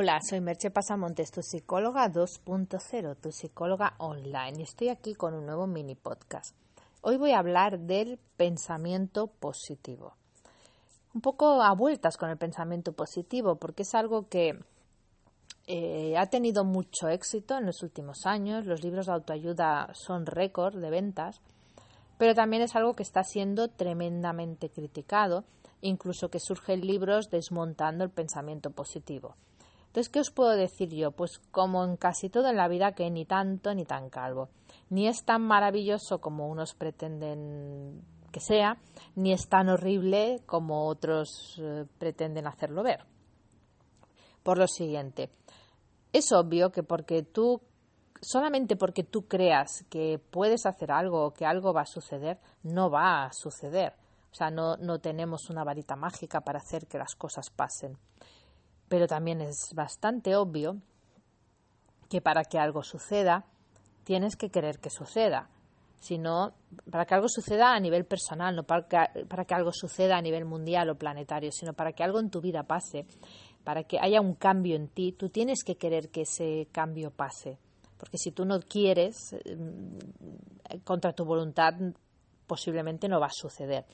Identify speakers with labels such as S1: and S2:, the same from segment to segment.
S1: Hola, soy Merche Pasamontes, tu psicóloga 2.0, tu psicóloga online, estoy aquí con un nuevo mini podcast. Hoy voy a hablar del pensamiento positivo. Un poco a vueltas con el pensamiento positivo, porque es algo que eh, ha tenido mucho éxito en los últimos años. Los libros de autoayuda son récord de ventas, pero también es algo que está siendo tremendamente criticado, incluso que surgen libros desmontando el pensamiento positivo. Entonces, ¿qué os puedo decir yo? Pues como en casi todo en la vida, que ni tanto ni tan calvo. Ni es tan maravilloso como unos pretenden que sea, ni es tan horrible como otros eh, pretenden hacerlo ver. Por lo siguiente, es obvio que porque tú, solamente porque tú creas que puedes hacer algo o que algo va a suceder, no va a suceder. O sea, no, no tenemos una varita mágica para hacer que las cosas pasen. Pero también es bastante obvio que para que algo suceda, tienes que querer que suceda. Sino, para que algo suceda a nivel personal, no para que, para que algo suceda a nivel mundial o planetario, sino para que algo en tu vida pase, para que haya un cambio en ti, tú tienes que querer que ese cambio pase. Porque si tú no quieres, mm, contra tu voluntad, posiblemente no va a suceder.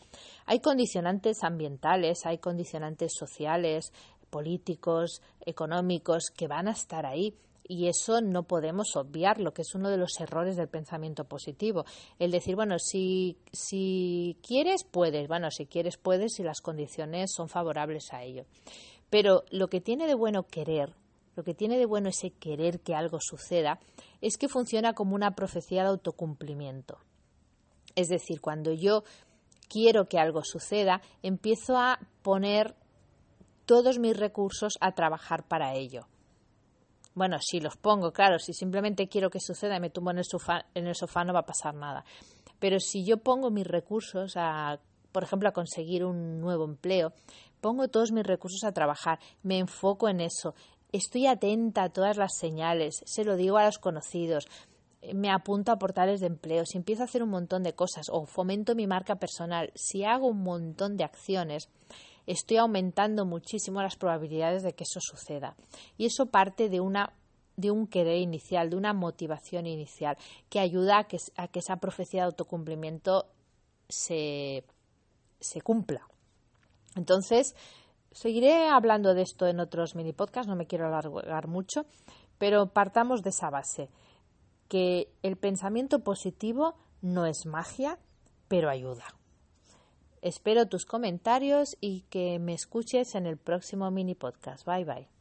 S1: Hay condicionantes ambientales, hay condicionantes sociales, políticos, económicos, que van a estar ahí. Y eso no podemos obviarlo, que es uno de los errores del pensamiento positivo. El decir, bueno, si, si quieres, puedes. Bueno, si quieres, puedes si las condiciones son favorables a ello. Pero lo que tiene de bueno querer, lo que tiene de bueno ese querer que algo suceda, es que funciona como una profecía de autocumplimiento. Es decir, cuando yo quiero que algo suceda, empiezo a poner todos mis recursos a trabajar para ello. Bueno, si los pongo, claro, si simplemente quiero que suceda y me tumbo en el, sofá, en el sofá no va a pasar nada. Pero si yo pongo mis recursos a, por ejemplo, a conseguir un nuevo empleo, pongo todos mis recursos a trabajar, me enfoco en eso, estoy atenta a todas las señales, se lo digo a los conocidos, me apunto a portales de empleo, si empiezo a hacer un montón de cosas o fomento mi marca personal, si hago un montón de acciones, estoy aumentando muchísimo las probabilidades de que eso suceda. Y eso parte de una de un querer inicial, de una motivación inicial, que ayuda a que, esa profecía de autocumplimiento se, se cumpla. Entonces, seguiré hablando de esto en otros mini podcasts, no me quiero alargar mucho, pero partamos de esa base, que el pensamiento positivo no es magia, pero ayuda. Espero tus comentarios y que me escuches en el próximo mini podcast. Bye bye.